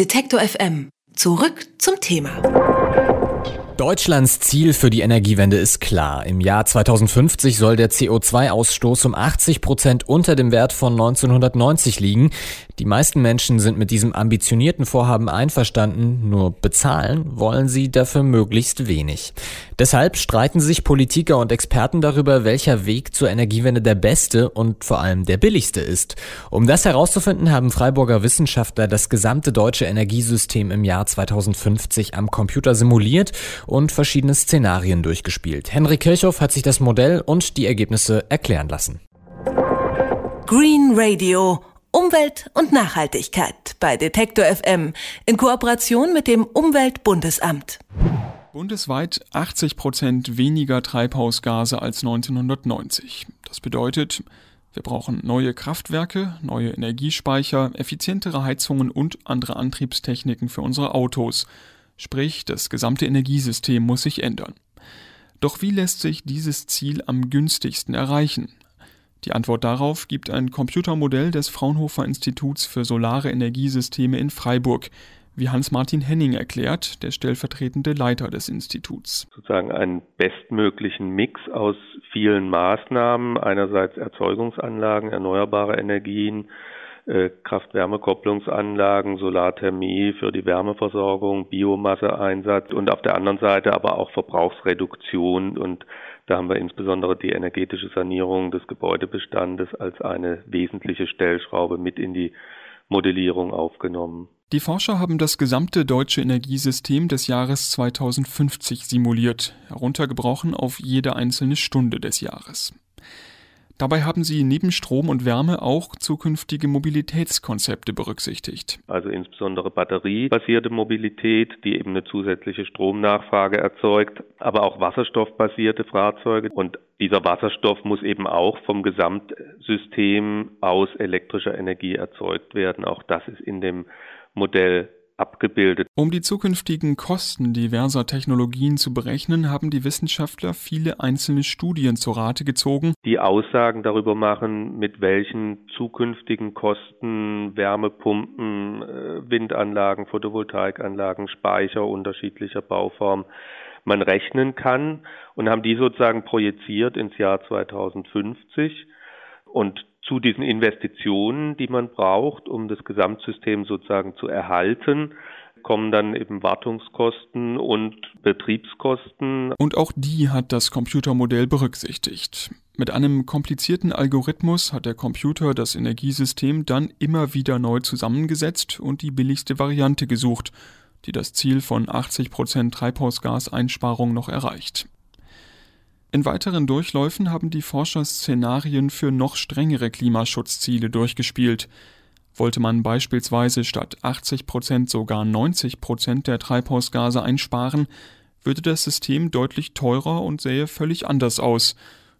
Detektor FM. Zurück zum Thema. Deutschlands Ziel für die Energiewende ist klar. Im Jahr 2050 soll der CO2-Ausstoß um 80 Prozent unter dem Wert von 1990 liegen. Die meisten Menschen sind mit diesem ambitionierten Vorhaben einverstanden, nur bezahlen wollen sie dafür möglichst wenig. Deshalb streiten sich Politiker und Experten darüber, welcher Weg zur Energiewende der beste und vor allem der billigste ist. Um das herauszufinden, haben Freiburger Wissenschaftler das gesamte deutsche Energiesystem im Jahr 2050 am Computer simuliert und verschiedene Szenarien durchgespielt. Henrik Kirchhoff hat sich das Modell und die Ergebnisse erklären lassen. Green Radio Umwelt und Nachhaltigkeit bei Detektor FM in Kooperation mit dem Umweltbundesamt. Bundesweit 80 Prozent weniger Treibhausgase als 1990. Das bedeutet, wir brauchen neue Kraftwerke, neue Energiespeicher, effizientere Heizungen und andere Antriebstechniken für unsere Autos. Sprich, das gesamte Energiesystem muss sich ändern. Doch wie lässt sich dieses Ziel am günstigsten erreichen? Die Antwort darauf gibt ein Computermodell des Fraunhofer Instituts für Solare Energiesysteme in Freiburg, wie Hans-Martin Henning erklärt, der stellvertretende Leiter des Instituts. Sozusagen einen bestmöglichen Mix aus vielen Maßnahmen, einerseits Erzeugungsanlagen, erneuerbare Energien, äh, Kraft-Wärme-Kopplungsanlagen, Solarthermie für die Wärmeversorgung, Biomasseeinsatz und auf der anderen Seite aber auch Verbrauchsreduktion und da haben wir insbesondere die energetische Sanierung des Gebäudebestandes als eine wesentliche Stellschraube mit in die Modellierung aufgenommen. Die Forscher haben das gesamte deutsche Energiesystem des Jahres 2050 simuliert, heruntergebrochen auf jede einzelne Stunde des Jahres. Dabei haben Sie neben Strom und Wärme auch zukünftige Mobilitätskonzepte berücksichtigt. Also insbesondere batteriebasierte Mobilität, die eben eine zusätzliche Stromnachfrage erzeugt, aber auch wasserstoffbasierte Fahrzeuge. Und dieser Wasserstoff muss eben auch vom Gesamtsystem aus elektrischer Energie erzeugt werden. Auch das ist in dem Modell abgebildet. Um die zukünftigen Kosten diverser Technologien zu berechnen, haben die Wissenschaftler viele einzelne Studien zu Rate gezogen, die Aussagen darüber machen, mit welchen zukünftigen Kosten Wärmepumpen, äh, Windanlagen, Photovoltaikanlagen, Speicher unterschiedlicher Bauform man rechnen kann und haben die sozusagen projiziert ins Jahr 2050 und zu diesen Investitionen, die man braucht, um das Gesamtsystem sozusagen zu erhalten, kommen dann eben Wartungskosten und Betriebskosten. Und auch die hat das Computermodell berücksichtigt. Mit einem komplizierten Algorithmus hat der Computer das Energiesystem dann immer wieder neu zusammengesetzt und die billigste Variante gesucht, die das Ziel von 80% Treibhausgaseinsparung noch erreicht. In weiteren Durchläufen haben die Forscher Szenarien für noch strengere Klimaschutzziele durchgespielt. Wollte man beispielsweise statt 80 Prozent sogar 90 Prozent der Treibhausgase einsparen, würde das System deutlich teurer und sähe völlig anders aus,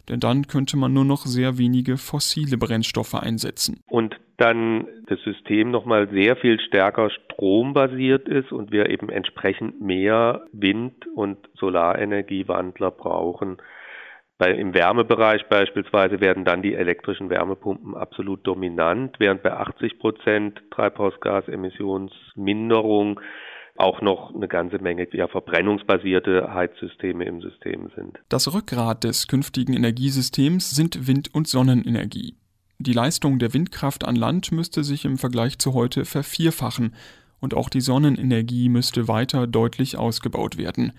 denn dann könnte man nur noch sehr wenige fossile Brennstoffe einsetzen. Und dann das System nochmal sehr viel stärker strombasiert ist und wir eben entsprechend mehr Wind- und Solarenergiewandler brauchen. Bei, Im Wärmebereich beispielsweise werden dann die elektrischen Wärmepumpen absolut dominant, während bei 80 Prozent Treibhausgasemissionsminderung auch noch eine ganze Menge ja, verbrennungsbasierte Heizsysteme im System sind. Das Rückgrat des künftigen Energiesystems sind Wind- und Sonnenenergie. Die Leistung der Windkraft an Land müsste sich im Vergleich zu heute vervierfachen und auch die Sonnenenergie müsste weiter deutlich ausgebaut werden.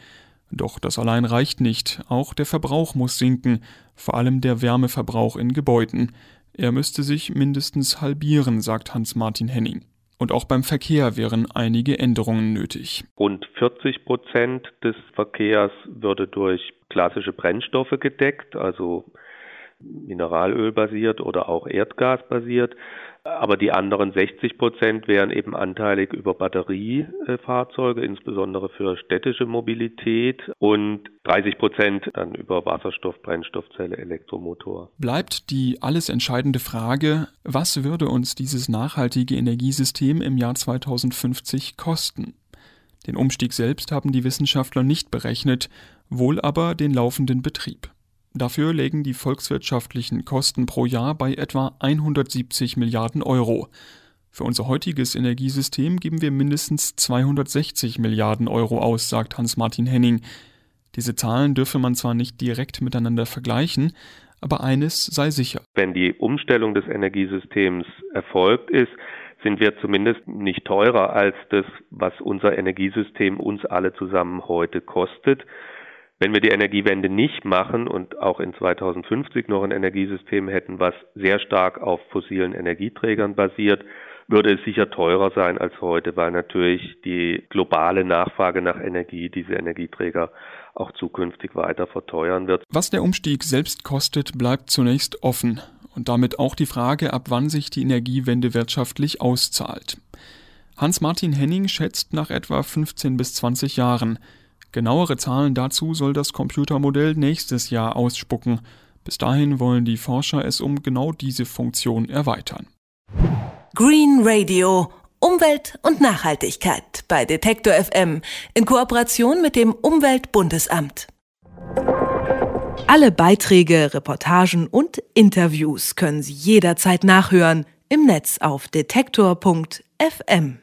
Doch das allein reicht nicht, auch der Verbrauch muss sinken, vor allem der Wärmeverbrauch in Gebäuden. Er müsste sich mindestens halbieren, sagt Hans-Martin Henning. Und auch beim Verkehr wären einige Änderungen nötig. Rund 40 Prozent des Verkehrs würde durch klassische Brennstoffe gedeckt, also Mineralöl basiert oder auch Erdgas basiert. Aber die anderen 60 Prozent wären eben anteilig über Batteriefahrzeuge, insbesondere für städtische Mobilität und 30 Prozent dann über Wasserstoff, Brennstoffzelle, Elektromotor. Bleibt die alles entscheidende Frage, was würde uns dieses nachhaltige Energiesystem im Jahr 2050 kosten? Den Umstieg selbst haben die Wissenschaftler nicht berechnet, wohl aber den laufenden Betrieb. Dafür lägen die volkswirtschaftlichen Kosten pro Jahr bei etwa 170 Milliarden Euro. Für unser heutiges Energiesystem geben wir mindestens 260 Milliarden Euro aus, sagt Hans-Martin Henning. Diese Zahlen dürfe man zwar nicht direkt miteinander vergleichen, aber eines sei sicher. Wenn die Umstellung des Energiesystems erfolgt ist, sind wir zumindest nicht teurer als das, was unser Energiesystem uns alle zusammen heute kostet. Wenn wir die Energiewende nicht machen und auch in 2050 noch ein Energiesystem hätten, was sehr stark auf fossilen Energieträgern basiert, würde es sicher teurer sein als heute, weil natürlich die globale Nachfrage nach Energie diese Energieträger auch zukünftig weiter verteuern wird. Was der Umstieg selbst kostet, bleibt zunächst offen und damit auch die Frage, ab wann sich die Energiewende wirtschaftlich auszahlt. Hans-Martin Henning schätzt nach etwa 15 bis 20 Jahren. Genauere Zahlen dazu soll das Computermodell nächstes Jahr ausspucken. Bis dahin wollen die Forscher es um genau diese Funktion erweitern. Green Radio Umwelt und Nachhaltigkeit bei Detektor FM in Kooperation mit dem Umweltbundesamt. Alle Beiträge, Reportagen und Interviews können Sie jederzeit nachhören im Netz auf detektor.fm.